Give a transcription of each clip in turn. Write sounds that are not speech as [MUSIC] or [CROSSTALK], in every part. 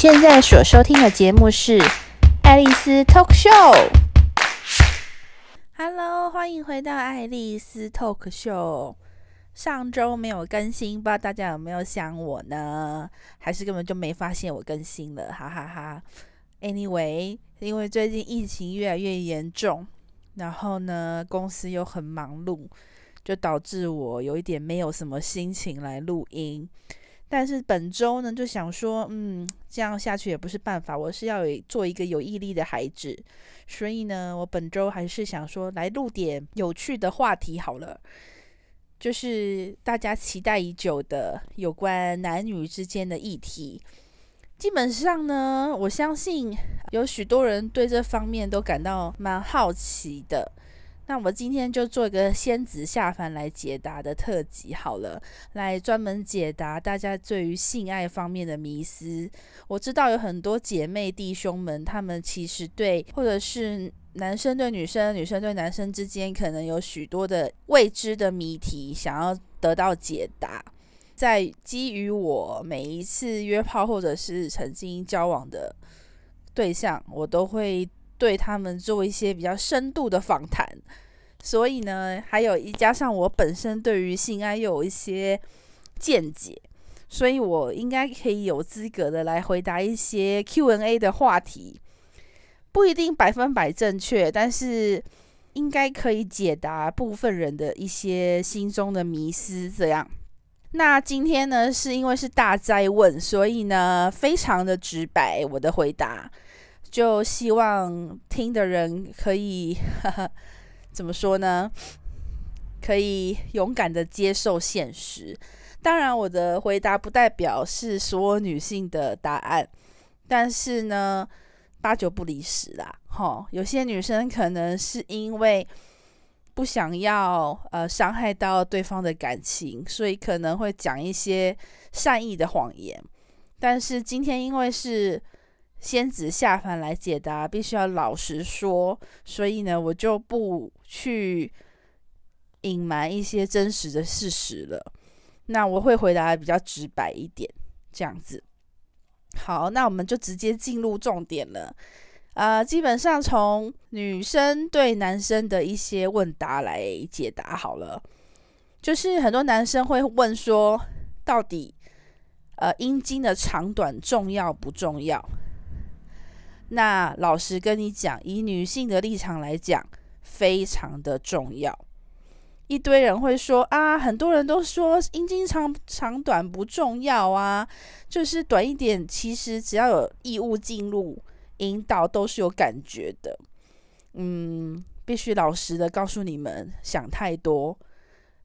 现在所收听的节目是《爱丽丝 Talk Show》。Hello，欢迎回到《爱丽丝 Talk Show》。上周没有更新，不知道大家有没有想我呢？还是根本就没发现我更新了？哈哈哈。Anyway，因为最近疫情越来越严重，然后呢，公司又很忙碌，就导致我有一点没有什么心情来录音。但是本周呢，就想说，嗯，这样下去也不是办法。我是要有做一个有毅力的孩子，所以呢，我本周还是想说来录点有趣的话题好了，就是大家期待已久的有关男女之间的议题。基本上呢，我相信有许多人对这方面都感到蛮好奇的。那我今天就做一个仙子下凡来解答的特辑好了，来专门解答大家对于性爱方面的迷思。我知道有很多姐妹弟兄们，他们其实对，或者是男生对女生、女生对男生之间，可能有许多的未知的谜题，想要得到解答。在基于我每一次约炮或者是曾经交往的对象，我都会。对他们做一些比较深度的访谈，所以呢，还有一加上我本身对于性爱又有一些见解，所以我应该可以有资格的来回答一些 Q&A 的话题，不一定百分百正确，但是应该可以解答部分人的一些心中的迷思。这样，那今天呢，是因为是大灾问，所以呢，非常的直白，我的回答。就希望听的人可以呵 [LAUGHS] 呵怎么说呢？可以勇敢的接受现实。当然，我的回答不代表是所有女性的答案，但是呢，八九不离十啦。齁，有些女生可能是因为不想要呃伤害到对方的感情，所以可能会讲一些善意的谎言。但是今天因为是。仙子下凡来解答，必须要老实说，所以呢，我就不去隐瞒一些真实的事实了。那我会回答的比较直白一点，这样子。好，那我们就直接进入重点了。啊、呃，基本上从女生对男生的一些问答来解答好了。就是很多男生会问说，到底呃阴茎的长短重要不重要？那老实跟你讲，以女性的立场来讲，非常的重要。一堆人会说啊，很多人都说阴茎长长短不重要啊，就是短一点，其实只要有异物进入阴道都是有感觉的。嗯，必须老实的告诉你们，想太多。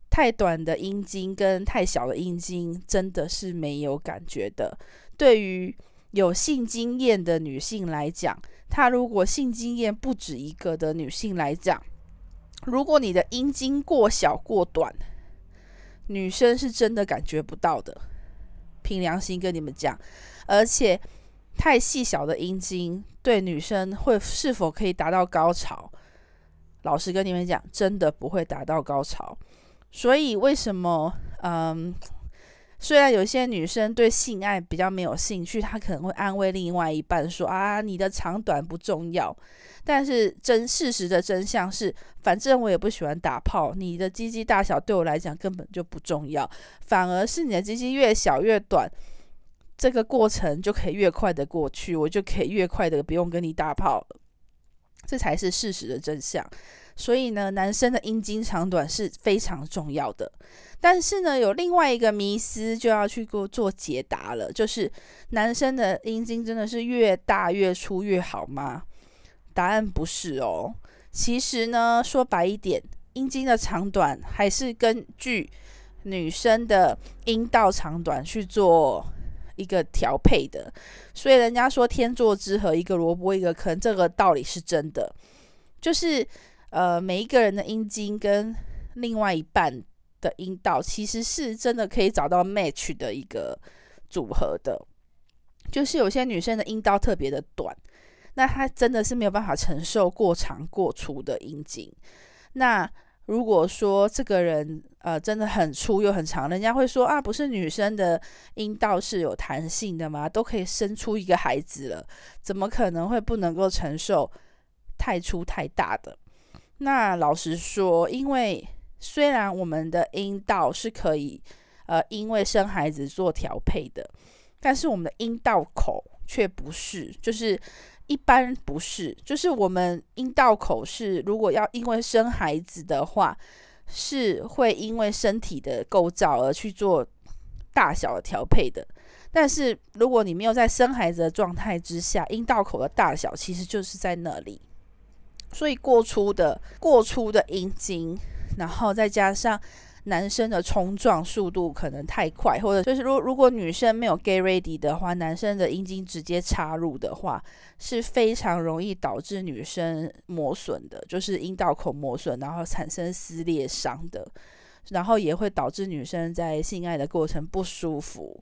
太短的阴茎跟太小的阴茎真的是没有感觉的。对于有性经验的女性来讲，她如果性经验不止一个的女性来讲，如果你的阴茎过小过短，女生是真的感觉不到的。凭良心跟你们讲，而且太细小的阴茎对女生会是否可以达到高潮？老实跟你们讲，真的不会达到高潮。所以为什么？嗯。虽然有些女生对性爱比较没有兴趣，她可能会安慰另外一半说：“啊，你的长短不重要。”但是真事实的真相是，反正我也不喜欢打炮，你的鸡鸡大小对我来讲根本就不重要，反而是你的鸡鸡越小越短，这个过程就可以越快的过去，我就可以越快的不用跟你打炮了，这才是事实的真相。所以呢，男生的阴茎长短是非常重要的。但是呢，有另外一个迷思就要去做做解答了，就是男生的阴茎真的是越大越粗越好吗？答案不是哦。其实呢，说白一点，阴茎的长短还是根据女生的阴道长短去做一个调配的。所以人家说天作之合，一个萝卜一个坑，这个道理是真的。就是呃，每一个人的阴茎跟另外一半。的阴道其实是真的可以找到 match 的一个组合的，就是有些女生的阴道特别的短，那她真的是没有办法承受过长过粗的阴茎。那如果说这个人呃真的很粗又很长，人家会说啊，不是女生的阴道是有弹性的吗？都可以生出一个孩子了，怎么可能会不能够承受太粗太大的？那老实说，因为虽然我们的阴道是可以呃因为生孩子做调配的，但是我们的阴道口却不是，就是。一般不是，就是我们阴道口是，如果要因为生孩子的话，是会因为身体的构造而去做大小的调配的。但是如果你没有在生孩子的状态之下，阴道口的大小其实就是在那里。所以过粗的过粗的阴茎，然后再加上。男生的冲撞速度可能太快，或者就是如如果女生没有 get ready 的话，男生的阴茎直接插入的话，是非常容易导致女生磨损的，就是阴道口磨损，然后产生撕裂伤的，然后也会导致女生在性爱的过程不舒服。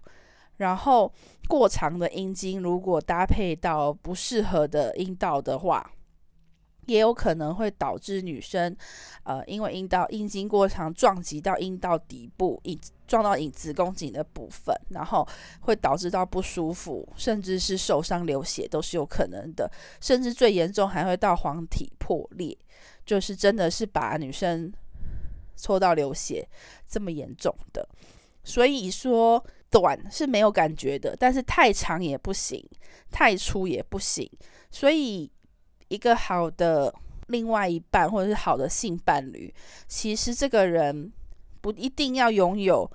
然后过长的阴茎如果搭配到不适合的阴道的话，也有可能会导致女生，呃，因为阴道阴茎过长撞击到阴道底部，引撞到引子宫颈的部分，然后会导致到不舒服，甚至是受伤流血都是有可能的，甚至最严重还会到黄体破裂，就是真的是把女生戳到流血这么严重的。所以说短是没有感觉的，但是太长也不行，太粗也不行，所以。一个好的另外一半，或者是好的性伴侣，其实这个人不一定要拥有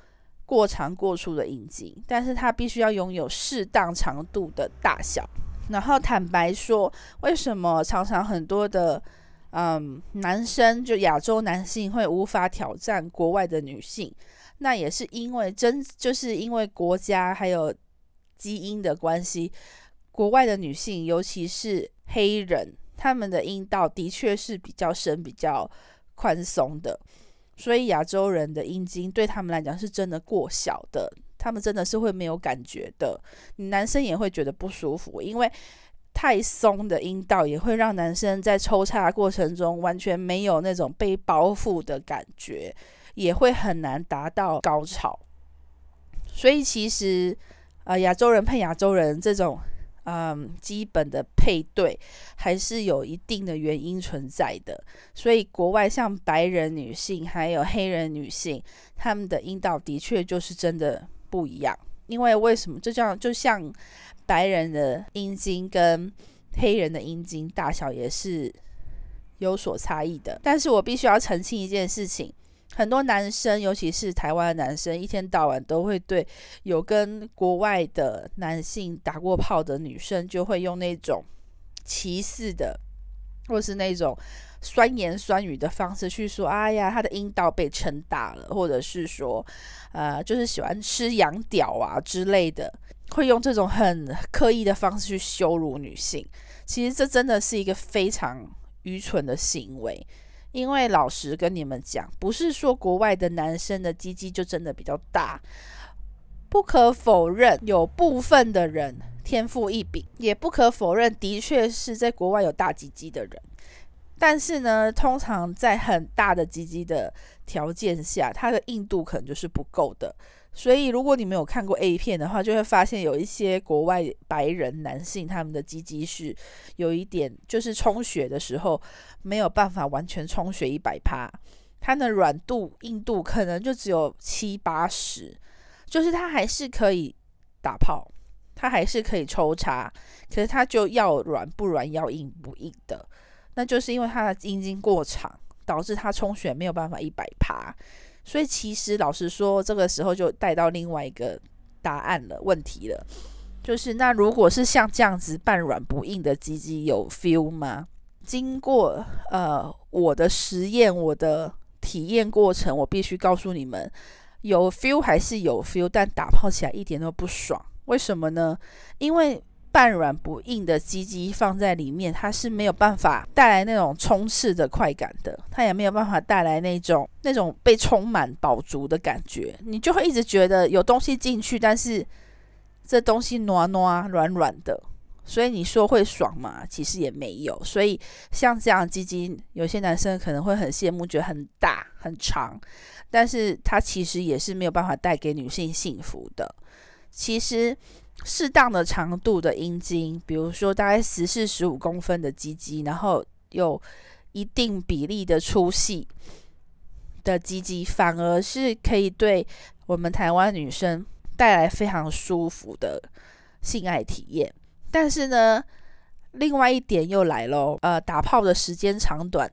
过长过粗的阴茎，但是他必须要拥有适当长度的大小。然后坦白说，为什么常常很多的嗯男生，就亚洲男性会无法挑战国外的女性？那也是因为真就是因为国家还有基因的关系，国外的女性，尤其是黑人。他们的阴道的确是比较深、比较宽松的，所以亚洲人的阴茎对他们来讲是真的过小的，他们真的是会没有感觉的。男生也会觉得不舒服，因为太松的阴道也会让男生在抽插过程中完全没有那种被包覆的感觉，也会很难达到高潮。所以其实，呃，亚洲人配亚洲人这种。嗯，基本的配对还是有一定的原因存在的，所以国外像白人女性还有黑人女性，她们的阴道的确就是真的不一样。因为为什么？就这样，就像白人的阴茎跟黑人的阴茎大小也是有所差异的。但是我必须要澄清一件事情。很多男生，尤其是台湾的男生，一天到晚都会对有跟国外的男性打过炮的女生，就会用那种歧视的，或是那种酸言酸语的方式去说：“哎呀，他的阴道被撑大了。”或者是说：“呃，就是喜欢吃洋屌啊之类的。”会用这种很刻意的方式去羞辱女性。其实这真的是一个非常愚蠢的行为。因为老实跟你们讲，不是说国外的男生的鸡鸡就真的比较大，不可否认有部分的人天赋异禀，也不可否认的确是在国外有大鸡鸡的人，但是呢，通常在很大的鸡鸡的条件下，它的硬度可能就是不够的。所以，如果你没有看过 A 片的话，就会发现有一些国外白人男性，他们的鸡鸡是有一点，就是充血的时候没有办法完全充血一百趴，它的软度、硬度可能就只有七八十，就是它还是可以打炮，它还是可以抽插，可是它就要软不软，要硬不硬的，那就是因为它的阴茎过长，导致它充血没有办法一百趴。所以其实老实说，这个时候就带到另外一个答案了，问题了，就是那如果是像这样子半软不硬的鸡鸡有 feel 吗？经过呃我的实验，我的体验过程，我必须告诉你们，有 feel 还是有 feel，但打泡起来一点都不爽。为什么呢？因为半软不硬的鸡鸡放在里面，它是没有办法带来那种冲刺的快感的，它也没有办法带来那种那种被充满饱足的感觉。你就会一直觉得有东西进去，但是这东西暖暖软软的，所以你说会爽吗？其实也没有。所以像这样鸡鸡，有些男生可能会很羡慕，觉得很大很长，但是它其实也是没有办法带给女性幸福的。其实适当的长度的阴茎，比如说大概十四十五公分的鸡鸡，然后有一定比例的粗细的鸡鸡，反而是可以对我们台湾女生带来非常舒服的性爱体验。但是呢，另外一点又来喽，呃，打炮的时间长短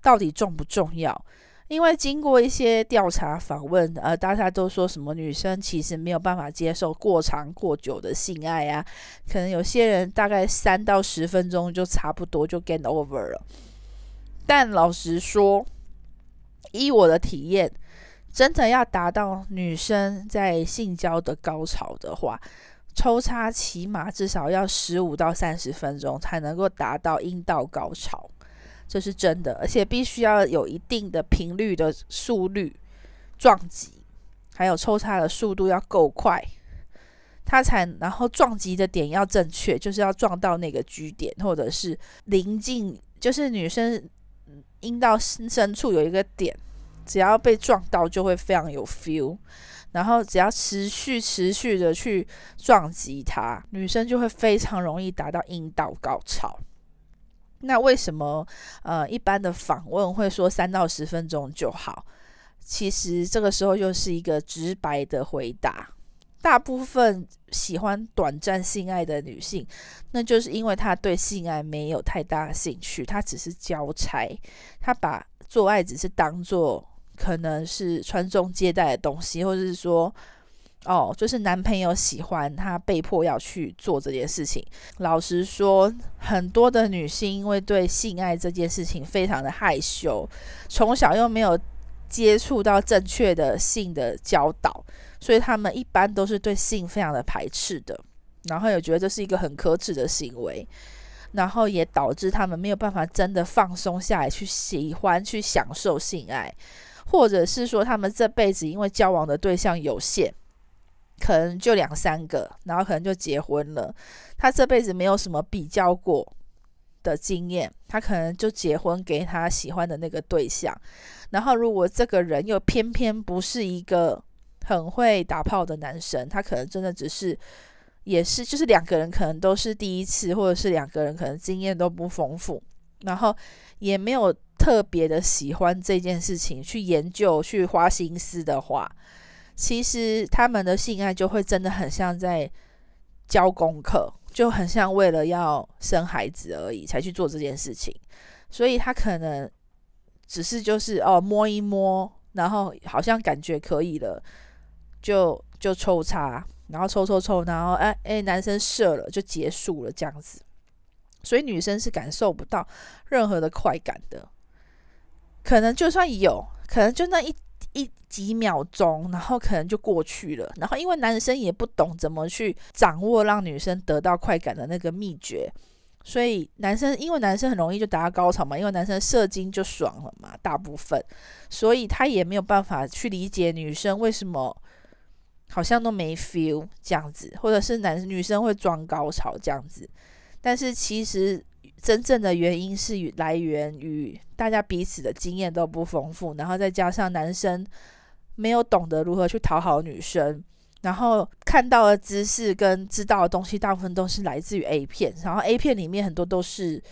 到底重不重要？因为经过一些调查访问，呃，大家都说什么女生其实没有办法接受过长过久的性爱啊，可能有些人大概三到十分钟就差不多就 get over 了。但老实说，依我的体验，真的要达到女生在性交的高潮的话，抽插起码至少要十五到三十分钟才能够达到阴道高潮，这是真的，而且必须要有一定的频率的速率撞击，还有抽插的速度要够快，它才然后撞击的点要正确，就是要撞到那个 G 点，或者是临近，就是女生阴道深深处有一个点，只要被撞到就会非常有 feel。然后只要持续持续的去撞击它，女生就会非常容易达到阴道高潮。那为什么呃一般的访问会说三到十分钟就好？其实这个时候又是一个直白的回答。大部分喜欢短暂性爱的女性，那就是因为她对性爱没有太大兴趣，她只是交差，她把做爱只是当做。可能是传宗接代的东西，或者是说，哦，就是男朋友喜欢他，被迫要去做这件事情。老实说，很多的女性因为对性爱这件事情非常的害羞，从小又没有接触到正确的性的教导，所以她们一般都是对性非常的排斥的，然后也觉得这是一个很可耻的行为，然后也导致他们没有办法真的放松下来，去喜欢去享受性爱。或者是说，他们这辈子因为交往的对象有限，可能就两三个，然后可能就结婚了。他这辈子没有什么比较过的经验，他可能就结婚给他喜欢的那个对象。然后，如果这个人又偏偏不是一个很会打炮的男生，他可能真的只是也是就是两个人可能都是第一次，或者是两个人可能经验都不丰富，然后也没有。特别的喜欢这件事情，去研究、去花心思的话，其实他们的性爱就会真的很像在教功课，就很像为了要生孩子而已才去做这件事情。所以他可能只是就是哦摸一摸，然后好像感觉可以了，就就抽插，然后抽抽抽，然后哎哎男生射了就结束了这样子。所以女生是感受不到任何的快感的。可能就算有，可能就那一一几秒钟，然后可能就过去了。然后因为男生也不懂怎么去掌握让女生得到快感的那个秘诀，所以男生因为男生很容易就达到高潮嘛，因为男生射精就爽了嘛，大部分，所以他也没有办法去理解女生为什么好像都没 feel 这样子，或者是男女生会装高潮这样子，但是其实。真正的原因是来源于大家彼此的经验都不丰富，然后再加上男生没有懂得如何去讨好女生，然后看到的知识跟知道的东西大部分都是来自于 A 片，然后 A 片里面很多都是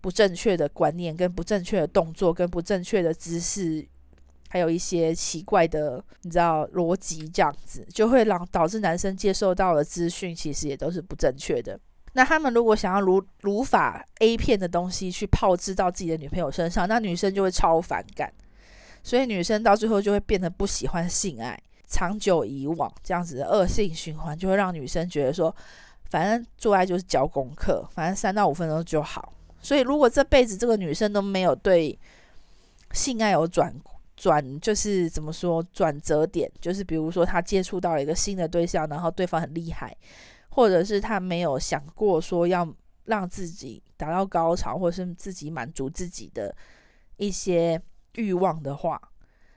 不正确的观念、跟不正确的动作、跟不正确的知识，还有一些奇怪的你知道逻辑，这样子就会让导致男生接受到的资讯其实也都是不正确的。那他们如果想要如如法 A 片的东西去炮制到自己的女朋友身上，那女生就会超反感，所以女生到最后就会变得不喜欢性爱，长久以往这样子的恶性循环，就会让女生觉得说，反正做爱就是交功课，反正三到五分钟就好。所以如果这辈子这个女生都没有对性爱有转转，就是怎么说转折点，就是比如说她接触到了一个新的对象，然后对方很厉害。或者是他没有想过说要让自己达到高潮，或者是自己满足自己的一些欲望的话，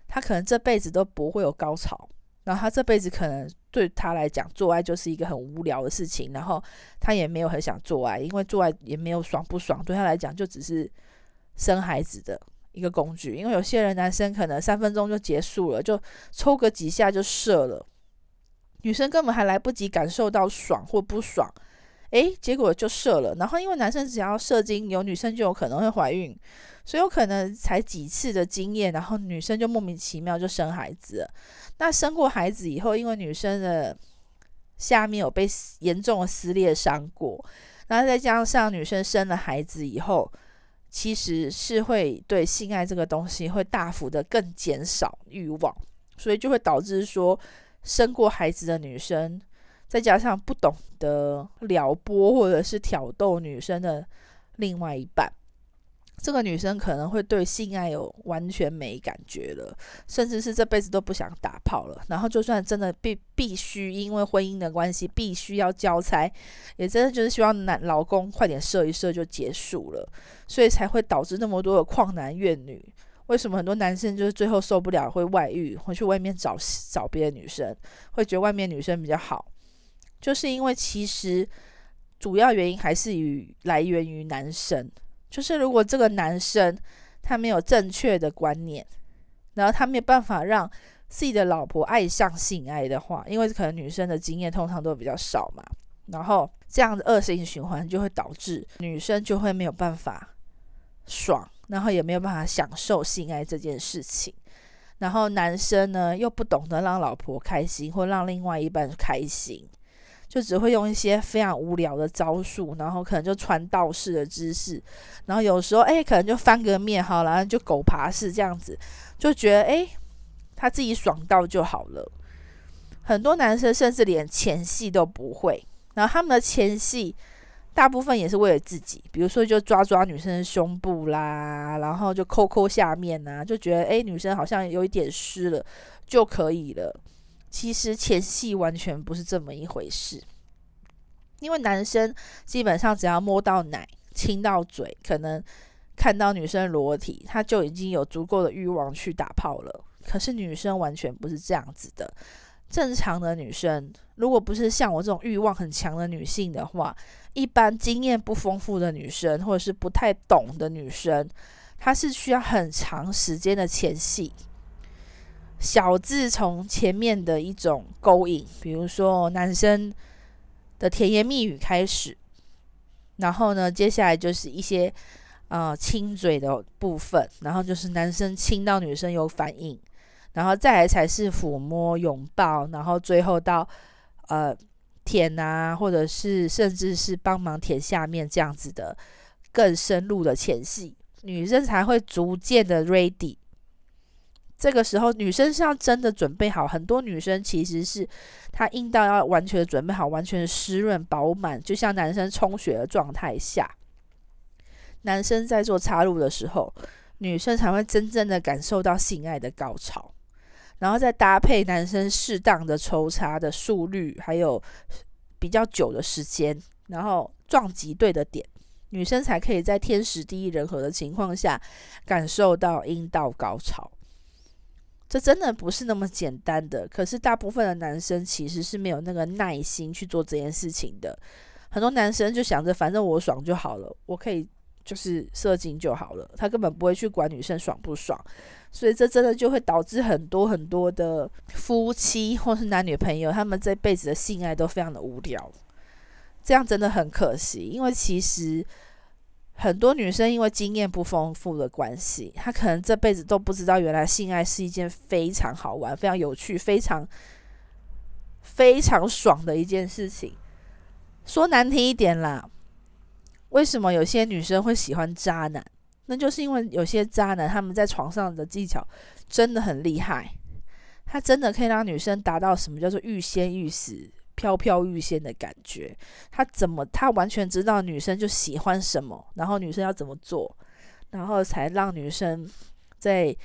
他可能这辈子都不会有高潮，然后他这辈子可能对他来讲，做爱就是一个很无聊的事情，然后他也没有很想做爱，因为做爱也没有爽不爽，对他来讲就只是生孩子的一个工具。因为有些人男生可能三分钟就结束了，就抽个几下就射了，女生根本还来不及感受到爽或不爽，诶，结果就射了。然后因为男生只要射精，有女生就有可能会怀孕。所以有可能才几次的经验，然后女生就莫名其妙就生孩子。那生过孩子以后，因为女生的下面有被严重的撕裂伤过，然后再加上女生生了孩子以后，其实是会对性爱这个东西会大幅的更减少欲望，所以就会导致说生过孩子的女生，再加上不懂得撩拨或者是挑逗女生的另外一半。这个女生可能会对性爱有完全没感觉了，甚至是这辈子都不想打炮了。然后，就算真的必必须因为婚姻的关系必须要交差，也真的就是希望男老公快点射一射就结束了，所以才会导致那么多的旷男怨女。为什么很多男生就是最后受不了会外遇，会去外面找找别的女生，会觉得外面女生比较好？就是因为其实主要原因还是与来源于男生。就是如果这个男生他没有正确的观念，然后他没有办法让自己的老婆爱上性爱的话，因为可能女生的经验通常都比较少嘛，然后这样的恶性循环就会导致女生就会没有办法爽，然后也没有办法享受性爱这件事情，然后男生呢又不懂得让老婆开心或让另外一半开心。就只会用一些非常无聊的招数，然后可能就传道士的姿势，然后有时候哎，可能就翻个面好了，然后就狗爬式这样子，就觉得哎，他自己爽到就好了。很多男生甚至连前戏都不会，然后他们的前戏大部分也是为了自己，比如说就抓抓女生的胸部啦，然后就抠抠下面呐，就觉得哎，女生好像有一点湿了就可以了。其实前戏完全不是这么一回事，因为男生基本上只要摸到奶、亲到嘴，可能看到女生裸体，他就已经有足够的欲望去打炮了。可是女生完全不是这样子的。正常的女生，如果不是像我这种欲望很强的女性的话，一般经验不丰富的女生，或者是不太懂的女生，她是需要很长时间的前戏。小至从前面的一种勾引，比如说男生的甜言蜜语开始，然后呢，接下来就是一些呃亲嘴的部分，然后就是男生亲到女生有反应，然后再来才是抚摸、拥抱，然后最后到呃舔啊，或者是甚至是帮忙舔下面这样子的更深入的前戏，女生才会逐渐的 ready。这个时候，女生是要真的准备好。很多女生其实是她阴道要完全的准备好，完全湿润饱满，就像男生充血的状态下，男生在做插入的时候，女生才会真正的感受到性爱的高潮。然后再搭配男生适当的抽插的速率，还有比较久的时间，然后撞击对的点，女生才可以在天时地利人和的情况下感受到阴道高潮。这真的不是那么简单的，可是大部分的男生其实是没有那个耐心去做这件事情的。很多男生就想着，反正我爽就好了，我可以就是射精就好了，他根本不会去管女生爽不爽。所以这真的就会导致很多很多的夫妻或是男女朋友，他们这辈子的性爱都非常的无聊。这样真的很可惜，因为其实。很多女生因为经验不丰富的关系，她可能这辈子都不知道，原来性爱是一件非常好玩、非常有趣、非常非常爽的一件事情。说难听一点啦，为什么有些女生会喜欢渣男？那就是因为有些渣男他们在床上的技巧真的很厉害，他真的可以让女生达到什么叫做欲仙欲死。飘飘欲仙的感觉，他怎么？他完全知道女生就喜欢什么，然后女生要怎么做，然后才让女生在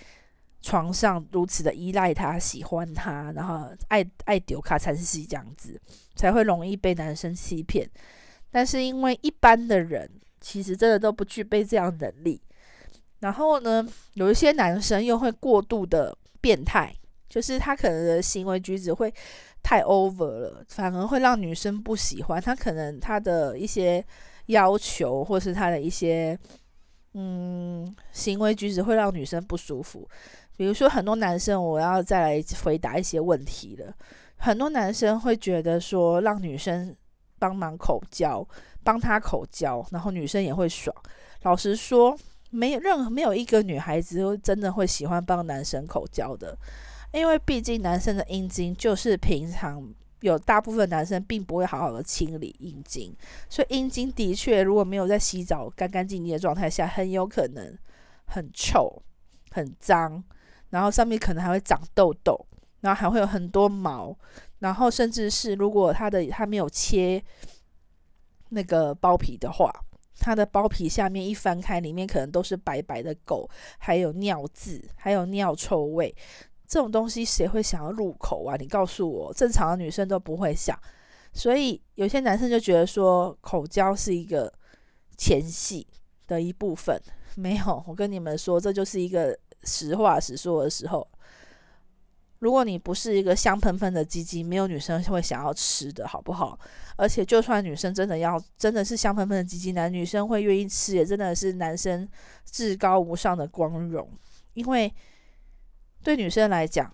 床上如此的依赖他、喜欢他，然后爱爱丢卡餐戏这样子，才会容易被男生欺骗。但是因为一般的人其实真的都不具备这样能力，然后呢，有一些男生又会过度的变态，就是他可能的行为举止会太 over 了，反而会让女生不喜欢。他可能他的一些要求，或是他的一些嗯行为举止会让女生不舒服。比如说，很多男生，我要再来回答一些问题了。很多男生会觉得说，让女生帮忙口交，帮他口交，然后女生也会爽。老实说，没有任何没有一个女孩子会真的会喜欢帮男生口交的，因为毕竟男生的阴茎就是平常有大部分男生并不会好好的清理阴茎，所以阴茎的确如果没有在洗澡干干净净的状态下，很有可能很臭、很脏，然后上面可能还会长痘痘。然后还会有很多毛，然后甚至是如果他的他没有切那个包皮的话，它的包皮下面一翻开，里面可能都是白白的垢，还有尿渍，还有尿臭味。这种东西谁会想要入口啊？你告诉我，正常的女生都不会想。所以有些男生就觉得说，口交是一个前戏的一部分。没有，我跟你们说，这就是一个实话实说的时候。如果你不是一个香喷喷的鸡鸡，没有女生会想要吃的，好不好？而且，就算女生真的要，真的是香喷喷的鸡鸡，男女生会愿意吃，也真的是男生至高无上的光荣。因为对女生来讲，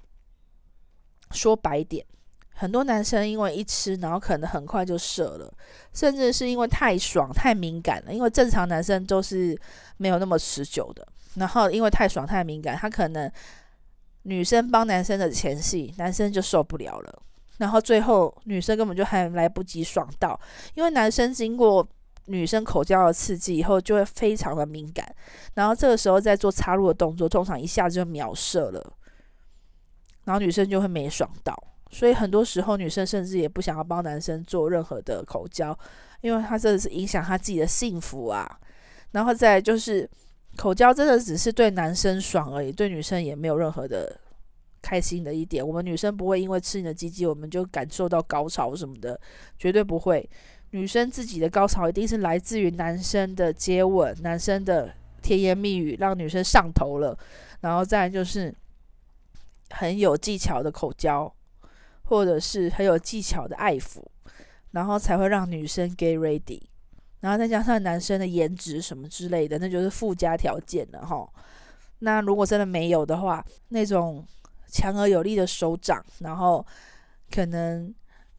说白点，很多男生因为一吃，然后可能很快就射了，甚至是因为太爽、太敏感了。因为正常男生都是没有那么持久的，然后因为太爽、太敏感，他可能。女生帮男生的前戏，男生就受不了了，然后最后女生根本就还来不及爽到，因为男生经过女生口交的刺激以后，就会非常的敏感，然后这个时候再做插入的动作，通常一下子就秒射了，然后女生就会没爽到，所以很多时候女生甚至也不想要帮男生做任何的口交，因为他真的是影响他自己的幸福啊，然后再就是。口交真的只是对男生爽而已，对女生也没有任何的开心的一点。我们女生不会因为吃你的鸡鸡，我们就感受到高潮什么的，绝对不会。女生自己的高潮一定是来自于男生的接吻、男生的甜言蜜语，让女生上头了，然后再就是很有技巧的口交，或者是很有技巧的爱抚，然后才会让女生 get ready。然后再加上男生的颜值什么之类的，那就是附加条件了哈。那如果真的没有的话，那种强而有力的手掌，然后可能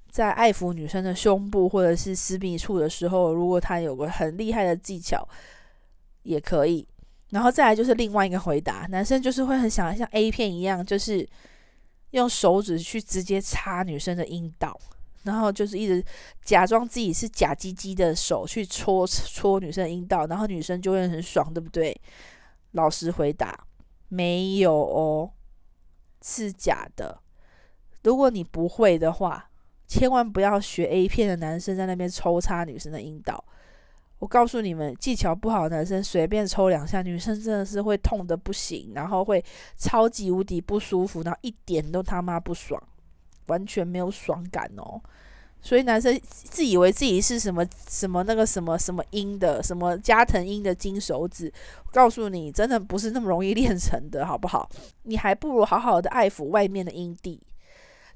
在爱抚女生的胸部或者是私密处的时候，如果他有个很厉害的技巧，也可以。然后再来就是另外一个回答，男生就是会很想像 A 片一样，就是用手指去直接插女生的阴道。然后就是一直假装自己是假鸡鸡的手去戳戳女生的阴道，然后女生就会很爽，对不对？老实回答，没有哦，是假的。如果你不会的话，千万不要学 A 片的男生在那边抽插女生的阴道。我告诉你们，技巧不好的男生随便抽两下，女生真的是会痛的不行，然后会超级无敌不舒服，然后一点都他妈不爽。完全没有爽感哦，所以男生自以为自己是什么什么那个什么什么阴的，什么加藤鹰的金手指，告诉你，真的不是那么容易练成的，好不好？你还不如好好的爱抚外面的阴蒂，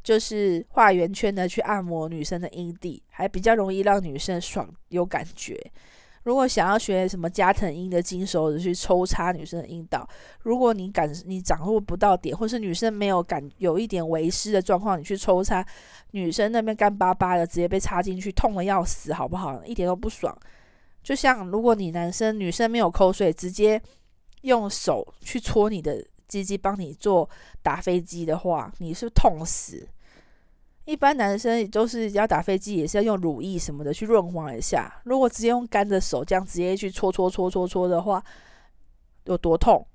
就是画圆圈的去按摩女生的阴蒂，还比较容易让女生爽有感觉。如果想要学什么加藤鹰的金手指去抽插女生的阴道，如果你感你掌握不到点，或是女生没有感有一点微湿的状况，你去抽插女生那边干巴巴的，直接被插进去，痛得要死，好不好？一点都不爽。就像如果你男生女生没有口水，直接用手去戳你的鸡鸡，帮你做打飞机的话，你是不是痛死？一般男生都是要打飞机，也是要用乳液什么的去润滑一下。如果直接用干的手这样直接去搓搓搓搓搓的话，有多痛？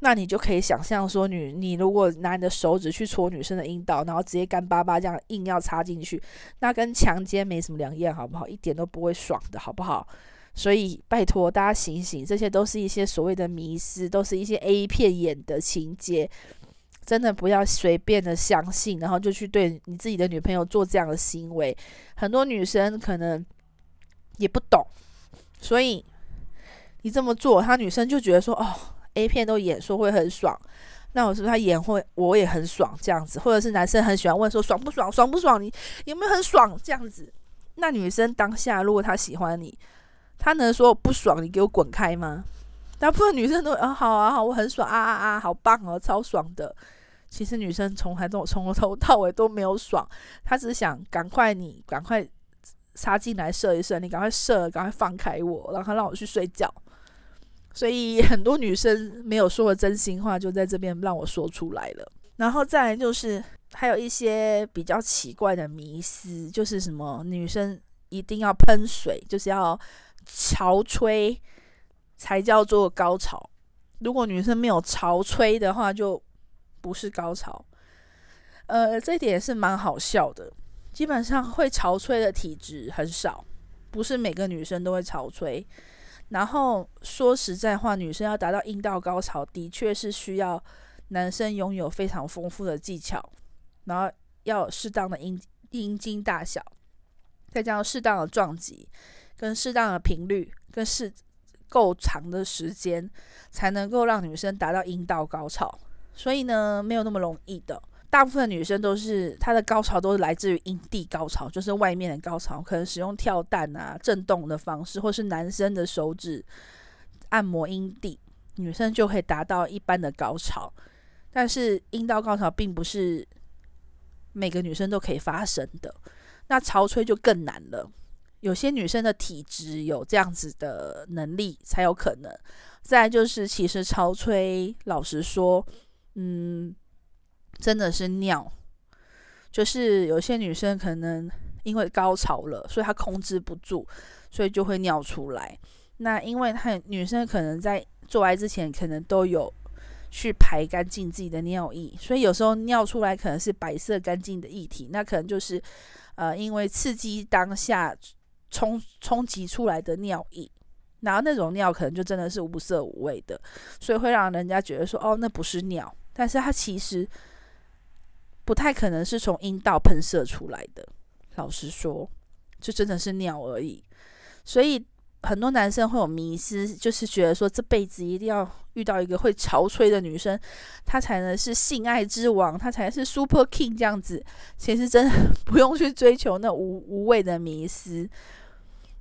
那你就可以想象说，女你如果拿你的手指去搓女生的阴道，然后直接干巴巴这样硬要插进去，那跟强奸没什么两样，好不好？一点都不会爽的，好不好？所以拜托大家醒醒，这些都是一些所谓的迷思，都是一些 A 片演的情节。真的不要随便的相信，然后就去对你自己的女朋友做这样的行为。很多女生可能也不懂，所以你这么做，她女生就觉得说：“哦，A 片都演说会很爽，那我是不是他演会我也很爽这样子？或者是男生很喜欢问说爽不爽，爽不爽？你有没有很爽这样子？那女生当下如果她喜欢你，她能说不爽，你给我滚开吗？大部分女生都啊好啊好，我很爽啊啊啊，好棒哦，超爽的。其实女生从来都从头到尾都没有爽，她只是想赶快你赶快插进来射一射，你赶快射，赶快放开我，然后让我去睡觉。所以很多女生没有说的真心话，就在这边让我说出来了。然后再来就是还有一些比较奇怪的迷思，就是什么女生一定要喷水，就是要潮吹才叫做高潮。如果女生没有潮吹的话，就不是高潮。呃，这一点也是蛮好笑的。基本上会潮吹的体质很少，不是每个女生都会潮吹。然后说实在话，女生要达到阴道高潮，的确是需要男生拥有非常丰富的技巧，然后要适当的阴阴茎大小，再加上适当的撞击，跟适当的频率，跟适够长的时间，才能够让女生达到阴道高潮。所以呢，没有那么容易的。大部分女生都是她的高潮都是来自于阴蒂高潮，就是外面的高潮，可能使用跳蛋啊、震动的方式，或是男生的手指按摩阴蒂，女生就可以达到一般的高潮。但是阴道高潮并不是每个女生都可以发生的，那潮吹就更难了。有些女生的体质有这样子的能力才有可能。再就是，其实潮吹，老实说，嗯。真的是尿，就是有些女生可能因为高潮了，所以她控制不住，所以就会尿出来。那因为她女生可能在做爱之前，可能都有去排干净自己的尿液，所以有时候尿出来可能是白色干净的液体，那可能就是呃因为刺激当下冲冲击出来的尿液，然后那种尿可能就真的是无色无味的，所以会让人家觉得说哦，那不是尿，但是它其实。不太可能是从阴道喷射出来的，老实说，就真的是尿而已。所以很多男生会有迷思，就是觉得说这辈子一定要遇到一个会潮吹的女生，她才能是性爱之王，她才是 Super King 这样子。其实真的 [LAUGHS] 不用去追求那无无谓的迷思，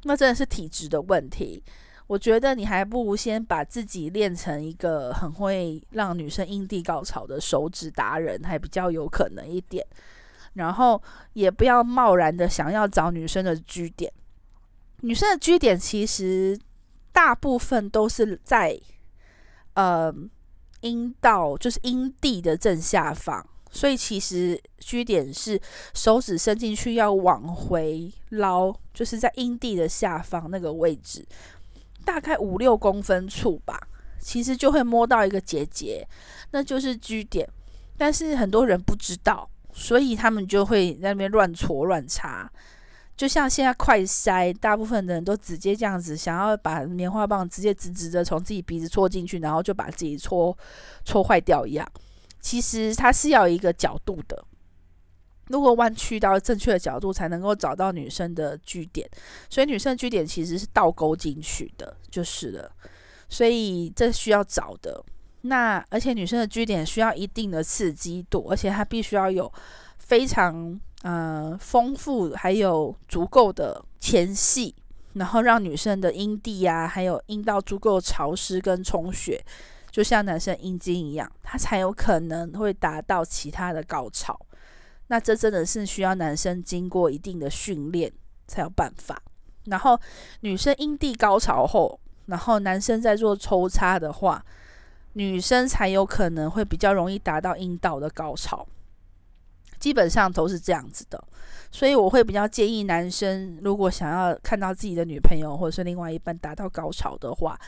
那真的是体质的问题。我觉得你还不如先把自己练成一个很会让女生阴蒂高潮的手指达人，还比较有可能一点。然后也不要贸然的想要找女生的 G 点，女生的 G 点其实大部分都是在呃阴道，就是阴蒂的正下方，所以其实 G 点是手指伸进去要往回捞，就是在阴蒂的下方那个位置。大概五六公分处吧，其实就会摸到一个结节，那就是居点。但是很多人不知道，所以他们就会在那边乱戳乱插。就像现在快筛，大部分的人都直接这样子，想要把棉花棒直接直直的从自己鼻子戳进去，然后就把自己戳戳坏掉一样。其实它是要一个角度的。如果弯曲到正确的角度，才能够找到女生的据点，所以女生的据点其实是倒钩进去的，就是了。所以这需要找的。那而且女生的据点需要一定的刺激度，而且它必须要有非常呃丰富，还有足够的前戏，然后让女生的阴蒂啊，还有阴道足够潮湿跟充血，就像男生阴茎一样，它才有可能会达到其他的高潮。那这真的是需要男生经过一定的训练才有办法。然后女生阴蒂高潮后，然后男生在做抽插的话，女生才有可能会比较容易达到阴道的高潮。基本上都是这样子的，所以我会比较建议男生，如果想要看到自己的女朋友或者是另外一半达到高潮的话，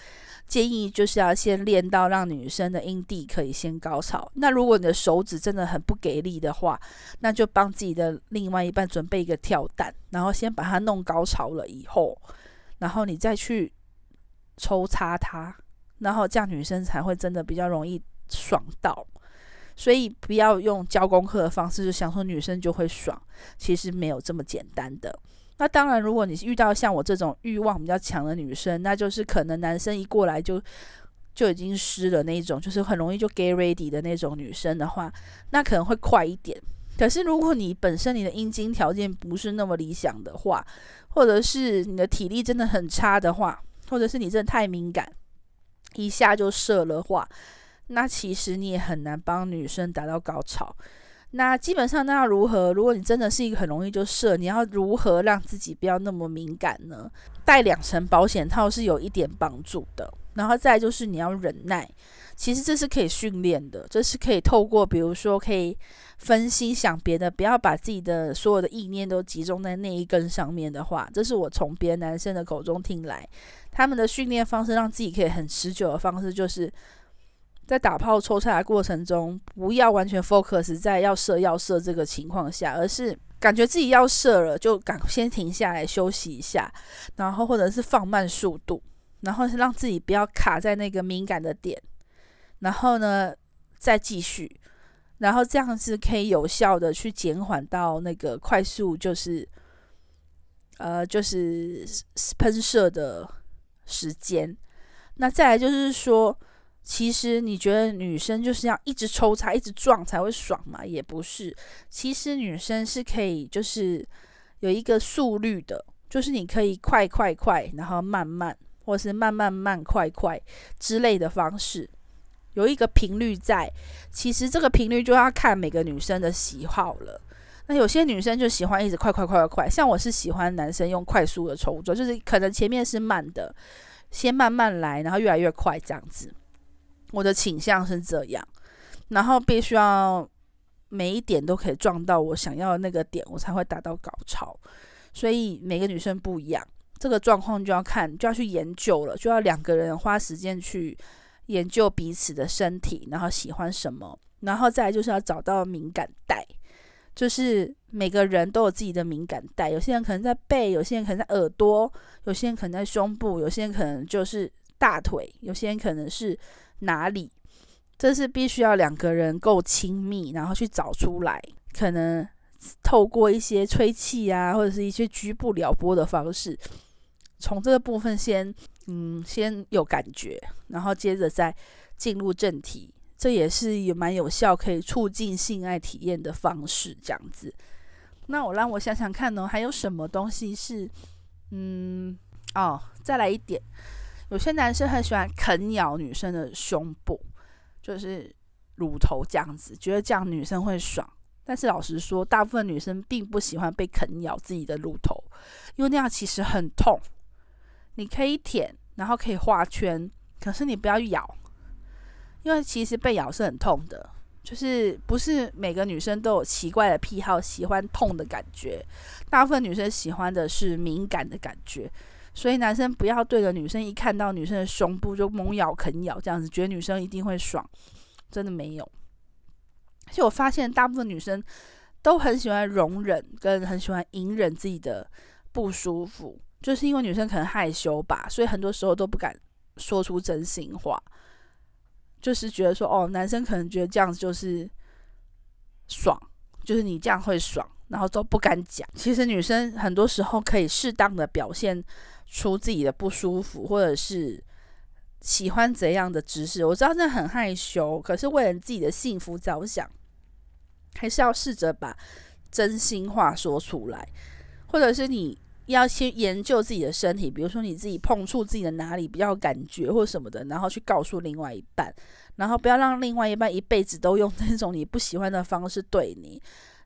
建议就是要先练到让女生的阴蒂可以先高潮。那如果你的手指真的很不给力的话，那就帮自己的另外一半准备一个跳蛋，然后先把它弄高潮了以后，然后你再去抽插它，然后这样女生才会真的比较容易爽到。所以不要用教功课的方式，就想说女生就会爽，其实没有这么简单的。那当然，如果你遇到像我这种欲望比较强的女生，那就是可能男生一过来就就已经湿了那种，就是很容易就 get ready 的那种女生的话，那可能会快一点。可是如果你本身你的阴茎条件不是那么理想的话，或者是你的体力真的很差的话，或者是你真的太敏感，一下就射了话，那其实你也很难帮女生达到高潮。那基本上，那要如何？如果你真的是一个很容易就射，你要如何让自己不要那么敏感呢？带两层保险套是有一点帮助的。然后再就是你要忍耐，其实这是可以训练的，这是可以透过比如说可以分析想别的，不要把自己的所有的意念都集中在那一根上面的话，这是我从别的男生的口中听来，他们的训练方式让自己可以很持久的方式就是。在打炮抽插的过程中，不要完全 focus 在要射要射这个情况下，而是感觉自己要射了，就赶先停下来休息一下，然后或者是放慢速度，然后是让自己不要卡在那个敏感的点，然后呢再继续，然后这样子可以有效的去减缓到那个快速就是呃就是喷射的时间。那再来就是说。其实你觉得女生就是要一直抽插、一直撞才会爽吗？也不是。其实女生是可以，就是有一个速率的，就是你可以快快快，然后慢慢，或是慢慢慢快快之类的方式，有一个频率在。其实这个频率就要看每个女生的喜好了。那有些女生就喜欢一直快快快快快，像我是喜欢男生用快速的抽作，就是可能前面是慢的，先慢慢来，然后越来越快这样子。我的倾向是这样，然后必须要每一点都可以撞到我想要的那个点，我才会达到高潮。所以每个女生不一样，这个状况就要看，就要去研究了，就要两个人花时间去研究彼此的身体，然后喜欢什么，然后再来就是要找到敏感带，就是每个人都有自己的敏感带，有些人可能在背，有些人可能在耳朵，有些人可能在胸部，有些人可能就是大腿，有些人可能是。哪里？这是必须要两个人够亲密，然后去找出来。可能透过一些吹气啊，或者是一些局部撩拨的方式，从这个部分先，嗯，先有感觉，然后接着再进入正题。这也是有蛮有效，可以促进性爱体验的方式。这样子，那我让我想想看呢，还有什么东西是，嗯，哦，再来一点。有些男生很喜欢啃咬女生的胸部，就是乳头这样子，觉得这样女生会爽。但是老实说，大部分女生并不喜欢被啃咬自己的乳头，因为那样其实很痛。你可以舔，然后可以画圈，可是你不要咬，因为其实被咬是很痛的。就是不是每个女生都有奇怪的癖好，喜欢痛的感觉。大部分女生喜欢的是敏感的感觉。所以男生不要对着女生，一看到女生的胸部就猛咬啃咬这样子，觉得女生一定会爽，真的没有。而且我发现大部分女生都很喜欢容忍，跟很喜欢隐忍自己的不舒服，就是因为女生可能害羞吧，所以很多时候都不敢说出真心话，就是觉得说哦，男生可能觉得这样子就是爽，就是你这样会爽，然后都不敢讲。其实女生很多时候可以适当的表现。出自己的不舒服，或者是喜欢怎样的姿势，我知道这很害羞，可是为了自己的幸福着想，还是要试着把真心话说出来，或者是你要先研究自己的身体，比如说你自己碰触自己的哪里比较感觉或什么的，然后去告诉另外一半，然后不要让另外一半一辈子都用那种你不喜欢的方式对你。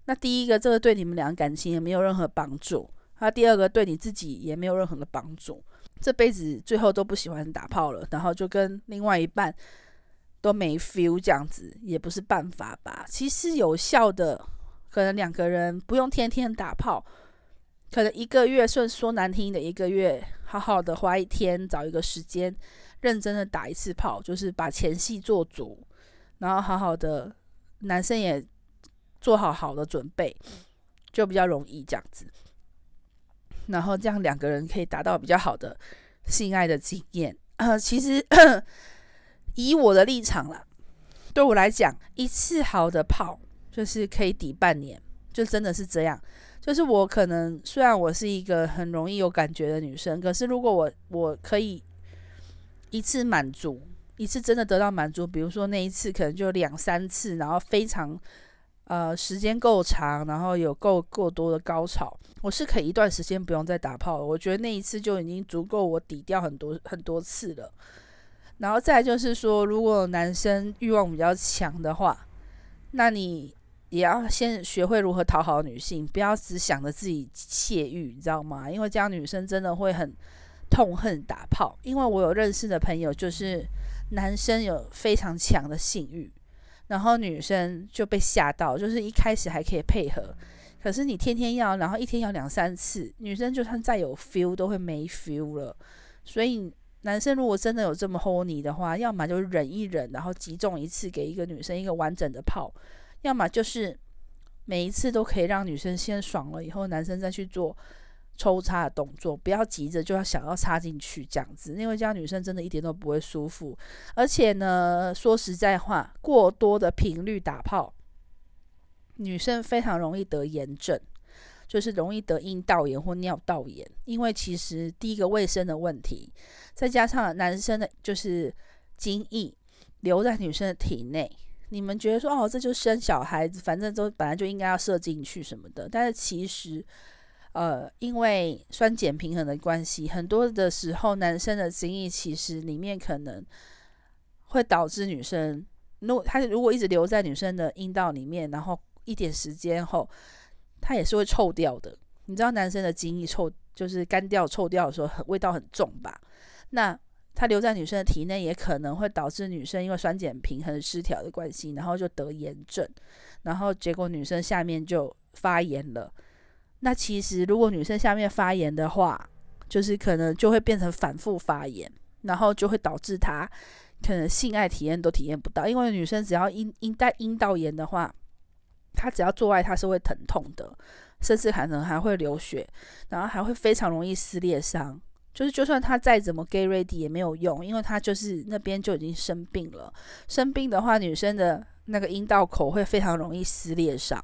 那第一个，这个对你们俩感情也没有任何帮助。那第二个对你自己也没有任何的帮助，这辈子最后都不喜欢打炮了，然后就跟另外一半都没 feel，这样子也不是办法吧？其实有效的，可能两个人不用天天打炮，可能一个月，说说难听的，一个月好好的花一天找一个时间，认真的打一次炮，就是把前戏做足，然后好好的，男生也做好好的准备，就比较容易这样子。然后这样两个人可以达到比较好的性爱的经验。呃，其实 [COUGHS] 以我的立场啦，对我来讲，一次好的炮就是可以抵半年，就真的是这样。就是我可能虽然我是一个很容易有感觉的女生，可是如果我我可以一次满足，一次真的得到满足，比如说那一次可能就两三次，然后非常呃时间够长，然后有够够多的高潮，我是可以一段时间不用再打炮了。我觉得那一次就已经足够我抵掉很多很多次了。然后再就是说，如果男生欲望比较强的话，那你也要先学会如何讨好女性，不要只想着自己泄欲，你知道吗？因为这样女生真的会很痛恨打炮。因为我有认识的朋友，就是男生有非常强的性欲，然后女生就被吓到，就是一开始还可以配合，可是你天天要，然后一天要两三次，女生就算再有 feel 都会没 feel 了，所以。男生如果真的有这么 horny 的话，要么就忍一忍，然后击中一次给一个女生一个完整的泡，要么就是每一次都可以让女生先爽了以后，男生再去做抽插的动作，不要急着就要想要插进去这样子，因为这样女生真的一点都不会舒服。而且呢，说实在话，过多的频率打炮，女生非常容易得炎症。就是容易得阴道炎或尿道炎，因为其实第一个卫生的问题，再加上男生的就是精液留在女生的体内，你们觉得说哦，这就生小孩子，反正都本来就应该要射进去什么的，但是其实，呃，因为酸碱平衡的关系，很多的时候男生的精液其实里面可能会导致女生，如果他如果一直留在女生的阴道里面，然后一点时间后。它也是会臭掉的，你知道男生的精液臭就是干掉、臭掉的时候，很味道很重吧？那它留在女生的体内，也可能会导致女生因为酸碱平衡失调的关系，然后就得炎症，然后结果女生下面就发炎了。那其实如果女生下面发炎的话，就是可能就会变成反复发炎，然后就会导致她可能性爱体验都体验不到，因为女生只要阴阴带阴道炎的话。她只要做爱，她是会疼痛的，甚至可能还会流血，然后还会非常容易撕裂伤。就是就算他再怎么 get ready 也没有用，因为他就是那边就已经生病了。生病的话，女生的那个阴道口会非常容易撕裂伤。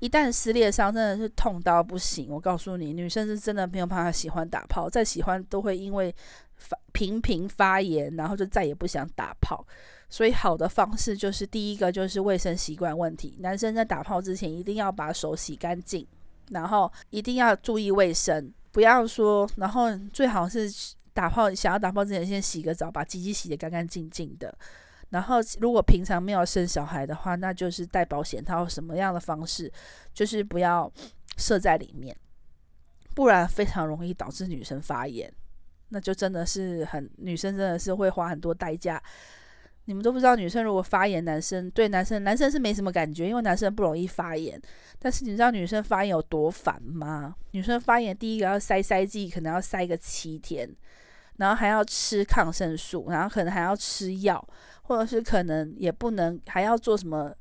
一旦撕裂伤，真的是痛到不行。我告诉你，女生是真的没有办法喜欢打炮，再喜欢都会因为发频频发炎，然后就再也不想打炮。所以好的方式就是第一个就是卫生习惯问题，男生在打炮之前一定要把手洗干净，然后一定要注意卫生，不要说，然后最好是打炮想要打炮之前先洗个澡，把鸡鸡洗得干干净净的。然后如果平常没有生小孩的话，那就是戴保险套，什么样的方式就是不要射在里面，不然非常容易导致女生发炎，那就真的是很女生真的是会花很多代价。你们都不知道，女生如果发炎，男生对男生，男生是没什么感觉，因为男生不容易发炎。但是你知道女生发炎有多烦吗？女生发炎，第一个要塞塞剂，可能要塞个七天，然后还要吃抗生素，然后可能还要吃药，或者是可能也不能还要做什么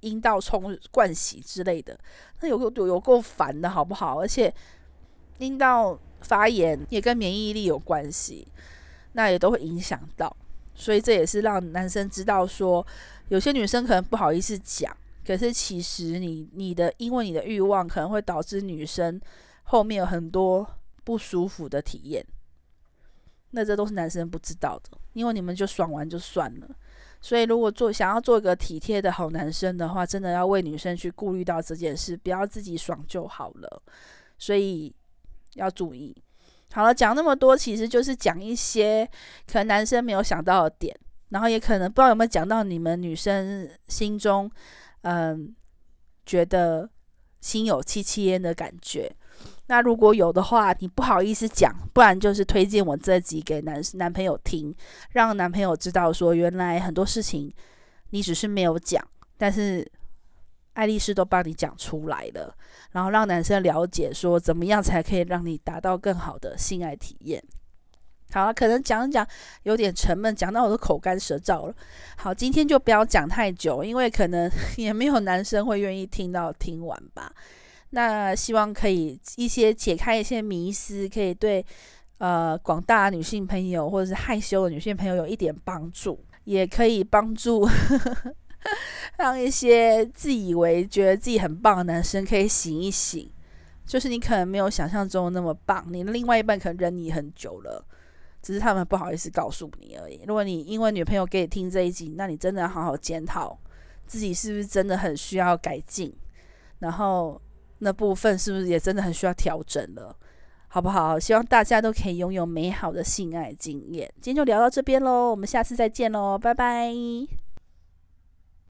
阴道冲灌洗之类的，那有够有够烦的好不好？而且阴道发炎也跟免疫力有关系，那也都会影响到。所以这也是让男生知道说，有些女生可能不好意思讲，可是其实你你的因为你的欲望可能会导致女生后面有很多不舒服的体验，那这都是男生不知道的，因为你们就爽完就算了。所以如果做想要做一个体贴的好男生的话，真的要为女生去顾虑到这件事，不要自己爽就好了。所以要注意。好了，讲那么多，其实就是讲一些可能男生没有想到的点，然后也可能不知道有没有讲到你们女生心中，嗯，觉得心有戚戚焉的感觉。那如果有的话，你不好意思讲，不然就是推荐我这集给男男朋友听，让男朋友知道说，原来很多事情你只是没有讲，但是。爱丽丝都帮你讲出来了，然后让男生了解说怎么样才可以让你达到更好的性爱体验。好了，可能讲一讲有点沉闷，讲到我都口干舌燥了。好，今天就不要讲太久，因为可能 [LAUGHS] 也没有男生会愿意听到听完吧。那希望可以一些解开一些迷思，可以对呃广大女性朋友或者是害羞的女性朋友有一点帮助，也可以帮助。[LAUGHS] 让一些自以为觉得自己很棒的男生可以醒一醒，就是你可能没有想象中那么棒，你的另外一半可能忍你很久了，只是他们不好意思告诉你而已。如果你因为女朋友给你听这一集，那你真的要好好检讨自己是不是真的很需要改进，然后那部分是不是也真的很需要调整了，好不好？希望大家都可以拥有美好的性爱经验。今天就聊到这边喽，我们下次再见喽，拜拜。